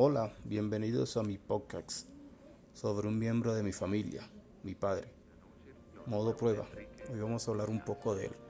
Hola, bienvenidos a mi podcast sobre un miembro de mi familia, mi padre. Modo prueba. Hoy vamos a hablar un poco de él.